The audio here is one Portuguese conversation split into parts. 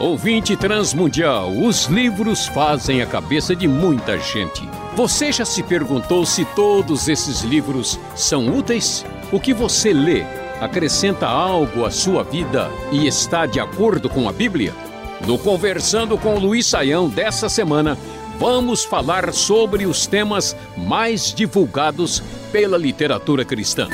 Ouvinte Transmundial, os livros fazem a cabeça de muita gente. Você já se perguntou se todos esses livros são úteis? O que você lê acrescenta algo à sua vida e está de acordo com a Bíblia? No Conversando com Luiz Saião dessa semana, vamos falar sobre os temas mais divulgados pela literatura cristã.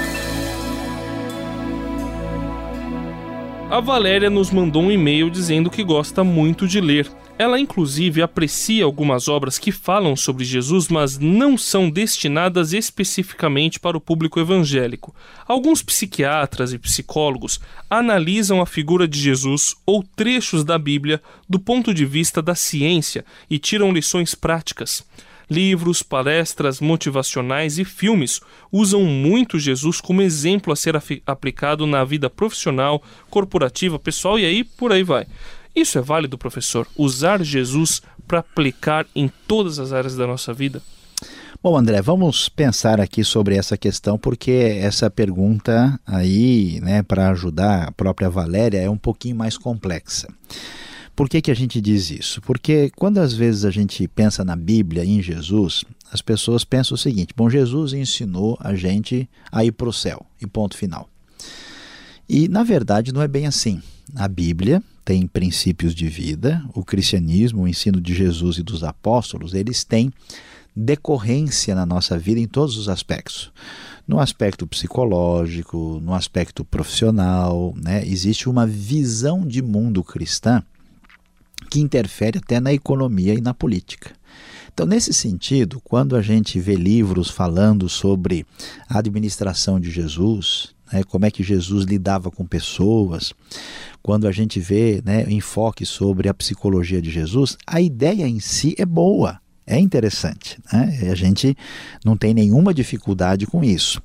A Valéria nos mandou um e-mail dizendo que gosta muito de ler. Ela, inclusive, aprecia algumas obras que falam sobre Jesus, mas não são destinadas especificamente para o público evangélico. Alguns psiquiatras e psicólogos analisam a figura de Jesus ou trechos da Bíblia do ponto de vista da ciência e tiram lições práticas. Livros, palestras motivacionais e filmes usam muito Jesus como exemplo a ser aplicado na vida profissional, corporativa, pessoal e aí por aí vai. Isso é válido, professor? Usar Jesus para aplicar em todas as áreas da nossa vida? Bom, André, vamos pensar aqui sobre essa questão, porque essa pergunta aí, né, para ajudar a própria Valéria, é um pouquinho mais complexa. Por que, que a gente diz isso? Porque quando às vezes a gente pensa na Bíblia, em Jesus, as pessoas pensam o seguinte: bom, Jesus ensinou a gente a ir para o céu, e ponto final. E na verdade não é bem assim. A Bíblia tem princípios de vida, o cristianismo, o ensino de Jesus e dos apóstolos, eles têm decorrência na nossa vida em todos os aspectos. No aspecto psicológico, no aspecto profissional, né? existe uma visão de mundo cristã que interfere até na economia e na política. Então, nesse sentido, quando a gente vê livros falando sobre a administração de Jesus, né, como é que Jesus lidava com pessoas, quando a gente vê né, enfoque sobre a psicologia de Jesus, a ideia em si é boa, é interessante. Né? A gente não tem nenhuma dificuldade com isso.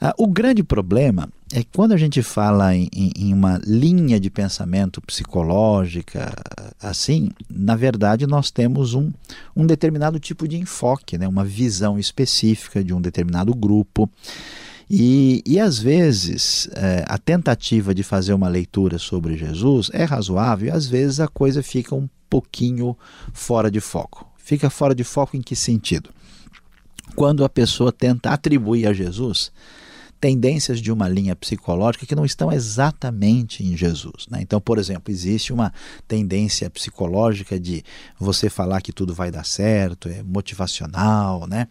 Ah, o grande problema é que quando a gente fala em, em, uma linha de pensamento psicológica, assim, na verdade nós temos um, um determinado tipo de enfoque, né? uma visão específica de um determinado grupo. E, e às vezes é, a tentativa de fazer uma leitura sobre Jesus é razoável e às vezes a coisa fica um pouquinho fora de foco. Fica fora de foco em que sentido? Quando a pessoa tenta atribuir a Jesus tendências de uma linha psicológica que não estão exatamente em Jesus. Né? Então, por exemplo, existe uma tendência psicológica de você falar que tudo vai dar certo, é motivacional, né?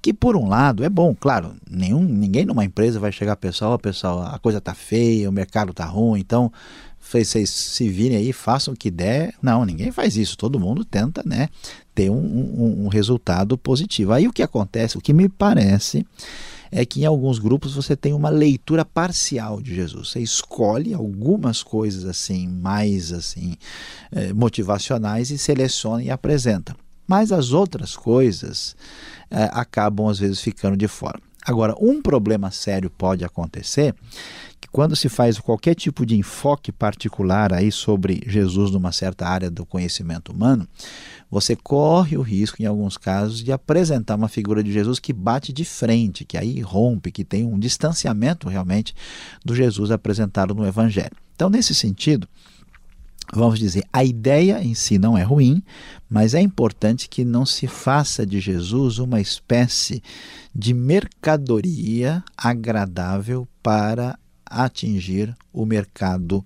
que por um lado é bom, claro, nenhum, ninguém numa empresa vai chegar pessoal, pessoal, a coisa está feia, o mercado está ruim, então vocês se virem aí, façam o que der. Não, ninguém faz isso. Todo mundo tenta né, ter um, um, um resultado positivo. Aí o que acontece, o que me parece é que em alguns grupos você tem uma leitura parcial de Jesus. Você escolhe algumas coisas assim, mais assim, eh, motivacionais e seleciona e apresenta. Mas as outras coisas eh, acabam às vezes ficando de fora. Agora, um problema sério pode acontecer quando se faz qualquer tipo de enfoque particular aí sobre Jesus numa certa área do conhecimento humano, você corre o risco, em alguns casos, de apresentar uma figura de Jesus que bate de frente, que aí rompe, que tem um distanciamento realmente do Jesus apresentado no Evangelho. Então, nesse sentido, vamos dizer, a ideia em si não é ruim, mas é importante que não se faça de Jesus uma espécie de mercadoria agradável para atingir o mercado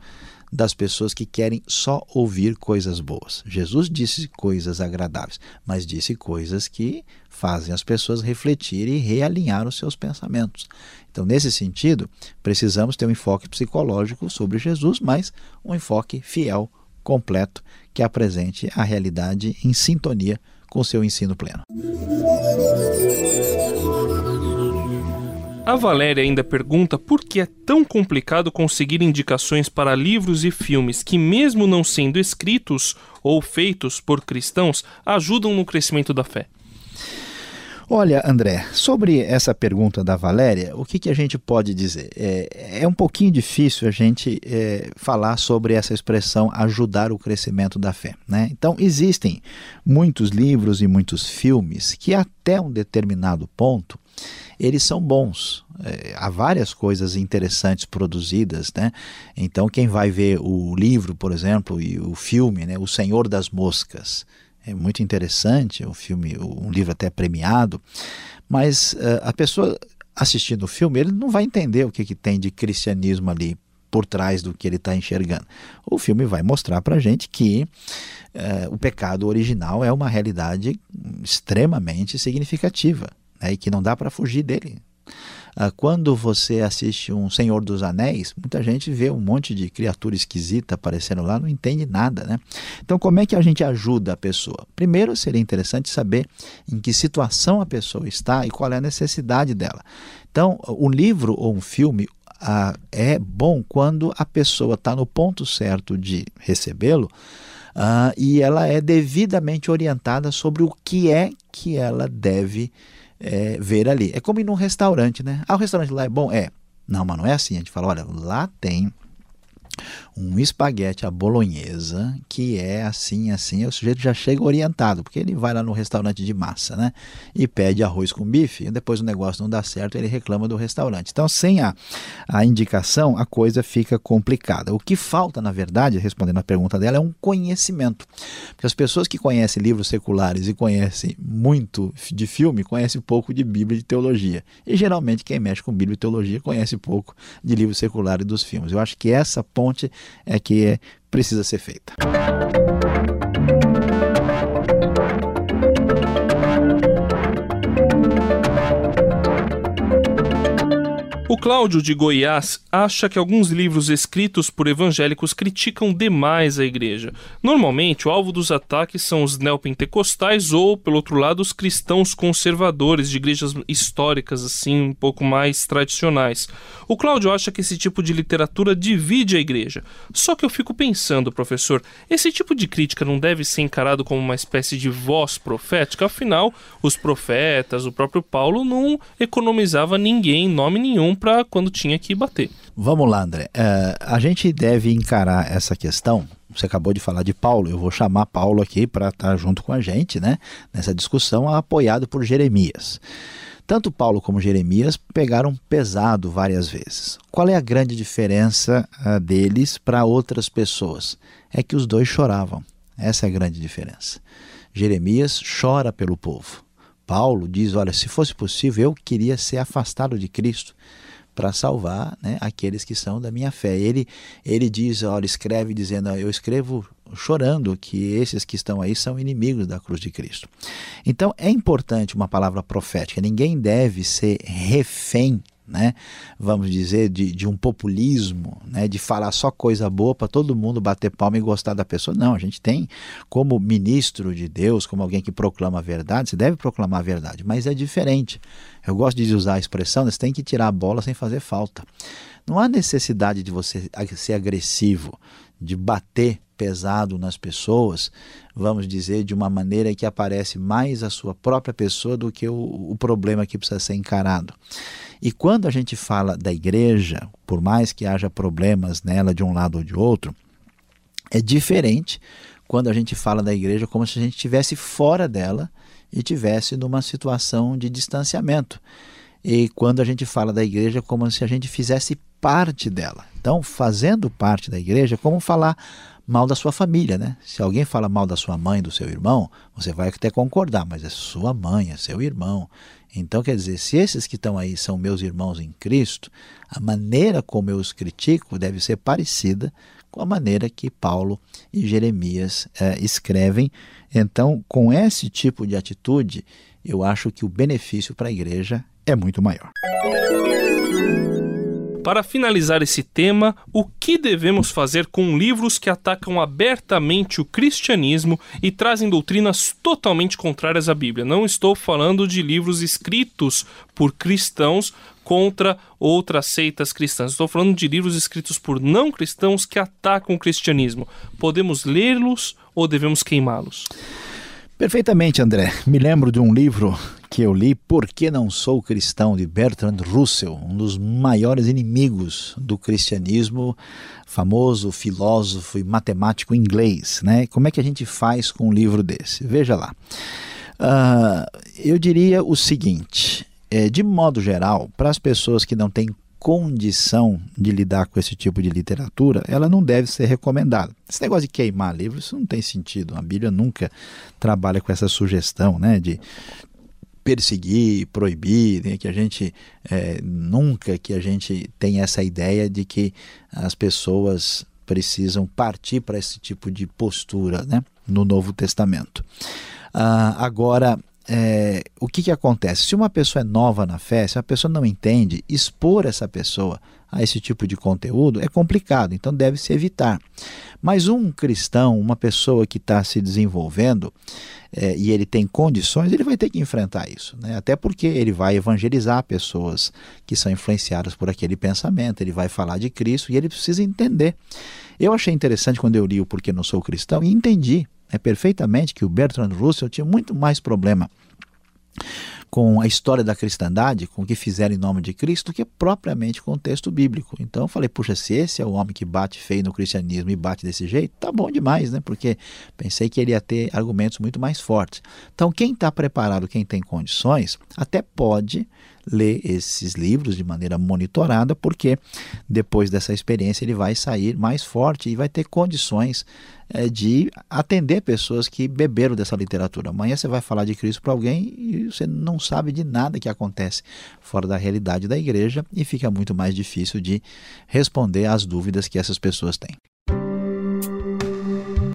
das pessoas que querem só ouvir coisas boas. Jesus disse coisas agradáveis, mas disse coisas que fazem as pessoas refletirem e realinhar os seus pensamentos. Então, nesse sentido, precisamos ter um enfoque psicológico sobre Jesus, mas um enfoque fiel, completo, que apresente a realidade em sintonia com seu ensino pleno. A Valéria ainda pergunta por que é tão complicado conseguir indicações para livros e filmes que, mesmo não sendo escritos ou feitos por cristãos, ajudam no crescimento da fé. Olha, André, sobre essa pergunta da Valéria, o que, que a gente pode dizer? É, é um pouquinho difícil a gente é, falar sobre essa expressão ajudar o crescimento da fé. Né? Então, existem muitos livros e muitos filmes que, até um determinado ponto, eles são bons. É, há várias coisas interessantes produzidas, né? Então, quem vai ver o livro, por exemplo, e o filme, né, O Senhor das Moscas, é muito interessante, um filme, um livro até premiado, mas uh, a pessoa assistindo o filme, ele não vai entender o que, que tem de cristianismo ali por trás do que ele está enxergando. O filme vai mostrar para a gente que uh, o pecado original é uma realidade extremamente significativa né, e que não dá para fugir dele. Ah, quando você assiste um Senhor dos Anéis, muita gente vê um monte de criatura esquisita aparecendo lá, não entende nada, né? Então, como é que a gente ajuda a pessoa? Primeiro, seria interessante saber em que situação a pessoa está e qual é a necessidade dela. Então, um livro ou um filme ah, é bom quando a pessoa está no ponto certo de recebê-lo. Uh, e ela é devidamente orientada sobre o que é que ela deve é, ver ali. É como ir num restaurante, né? Ah, o restaurante lá é bom? É. Não, mas não é assim. A gente fala, olha, lá tem um espaguete à bolonhesa que é assim, assim, o sujeito já chega orientado, porque ele vai lá no restaurante de massa, né? E pede arroz com bife, e depois o negócio não dá certo, ele reclama do restaurante. Então, sem a, a indicação, a coisa fica complicada. O que falta, na verdade, respondendo a pergunta dela, é um conhecimento. Porque as pessoas que conhecem livros seculares e conhecem muito de filme, conhecem pouco de Bíblia e de teologia. E geralmente quem mexe com Bíblia e teologia conhece pouco de livro secular e dos filmes. Eu acho que essa ponte é que precisa ser feita. Cláudio de Goiás acha que alguns livros escritos por evangélicos criticam demais a igreja. Normalmente, o alvo dos ataques são os neopentecostais ou, pelo outro lado, os cristãos conservadores de igrejas históricas, assim, um pouco mais tradicionais. O Cláudio acha que esse tipo de literatura divide a igreja. Só que eu fico pensando, professor, esse tipo de crítica não deve ser encarado como uma espécie de voz profética? Afinal, os profetas, o próprio Paulo, não economizava ninguém, nome nenhum, para quando tinha que bater. Vamos lá, André. Uh, a gente deve encarar essa questão. Você acabou de falar de Paulo, eu vou chamar Paulo aqui para estar tá junto com a gente né, nessa discussão, apoiado por Jeremias. Tanto Paulo como Jeremias pegaram pesado várias vezes. Qual é a grande diferença uh, deles para outras pessoas? É que os dois choravam. Essa é a grande diferença. Jeremias chora pelo povo. Paulo diz: Olha, se fosse possível, eu queria ser afastado de Cristo para salvar né, aqueles que são da minha fé. Ele, ele diz, olha, escreve dizendo, eu escrevo chorando que esses que estão aí são inimigos da cruz de Cristo. Então é importante uma palavra profética. Ninguém deve ser refém né, vamos dizer, de, de um populismo, né, de falar só coisa boa para todo mundo bater palma e gostar da pessoa. Não, a gente tem como ministro de Deus, como alguém que proclama a verdade, você deve proclamar a verdade, mas é diferente. Eu gosto de usar a expressão, você tem que tirar a bola sem fazer falta. Não há necessidade de você ser agressivo, de bater pesado nas pessoas, vamos dizer, de uma maneira que aparece mais a sua própria pessoa do que o, o problema que precisa ser encarado. E quando a gente fala da igreja, por mais que haja problemas nela de um lado ou de outro, é diferente quando a gente fala da igreja como se a gente estivesse fora dela e tivesse numa situação de distanciamento. E quando a gente fala da igreja como se a gente fizesse parte dela. Então, fazendo parte da igreja, é como falar mal da sua família, né? Se alguém fala mal da sua mãe, do seu irmão, você vai até concordar, mas é sua mãe, é seu irmão. Então, quer dizer, se esses que estão aí são meus irmãos em Cristo, a maneira como eu os critico deve ser parecida com a maneira que Paulo e Jeremias é, escrevem. Então, com esse tipo de atitude, eu acho que o benefício para a igreja é muito maior. Para finalizar esse tema, o que devemos fazer com livros que atacam abertamente o cristianismo e trazem doutrinas totalmente contrárias à Bíblia? Não estou falando de livros escritos por cristãos contra outras seitas cristãs. Estou falando de livros escritos por não cristãos que atacam o cristianismo. Podemos lê-los ou devemos queimá-los? Perfeitamente, André. Me lembro de um livro que eu li, Por que Não Sou Cristão, de Bertrand Russell, um dos maiores inimigos do cristianismo, famoso filósofo e matemático inglês. Né? Como é que a gente faz com um livro desse? Veja lá. Uh, eu diria o seguinte: é, de modo geral, para as pessoas que não têm condição de lidar com esse tipo de literatura, ela não deve ser recomendada. Esse negócio de queimar livros, isso não tem sentido. A Bíblia nunca trabalha com essa sugestão né, de perseguir, proibir, né, que a gente é, nunca que a gente tem essa ideia de que as pessoas precisam partir para esse tipo de postura né, no Novo Testamento. Ah, agora, é, o que, que acontece? Se uma pessoa é nova na fé, se a pessoa não entende, expor essa pessoa a esse tipo de conteúdo é complicado, então deve se evitar. Mas um cristão, uma pessoa que está se desenvolvendo é, e ele tem condições, ele vai ter que enfrentar isso, né? até porque ele vai evangelizar pessoas que são influenciadas por aquele pensamento, ele vai falar de Cristo e ele precisa entender. Eu achei interessante quando eu li o Porque Não Sou Cristão e entendi é perfeitamente que o Bertrand Russell tinha muito mais problema com a história da cristandade, com o que fizeram em nome de Cristo, do que propriamente com o texto bíblico. Então eu falei, puxa, se esse é o homem que bate feio no cristianismo e bate desse jeito, tá bom demais, né? Porque pensei que ele ia ter argumentos muito mais fortes. Então quem está preparado, quem tem condições, até pode ler esses livros de maneira monitorada, porque depois dessa experiência ele vai sair mais forte e vai ter condições é, de atender pessoas que beberam dessa literatura. Amanhã você vai falar de Cristo para alguém e você não sabe de nada que acontece fora da realidade da igreja e fica muito mais difícil de responder às dúvidas que essas pessoas têm.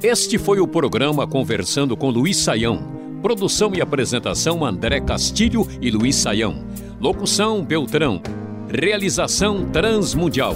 Este foi o programa Conversando com Luiz Saião. Produção e apresentação André Castilho e Luiz Saião. Locução Beltrão. Realização Transmundial.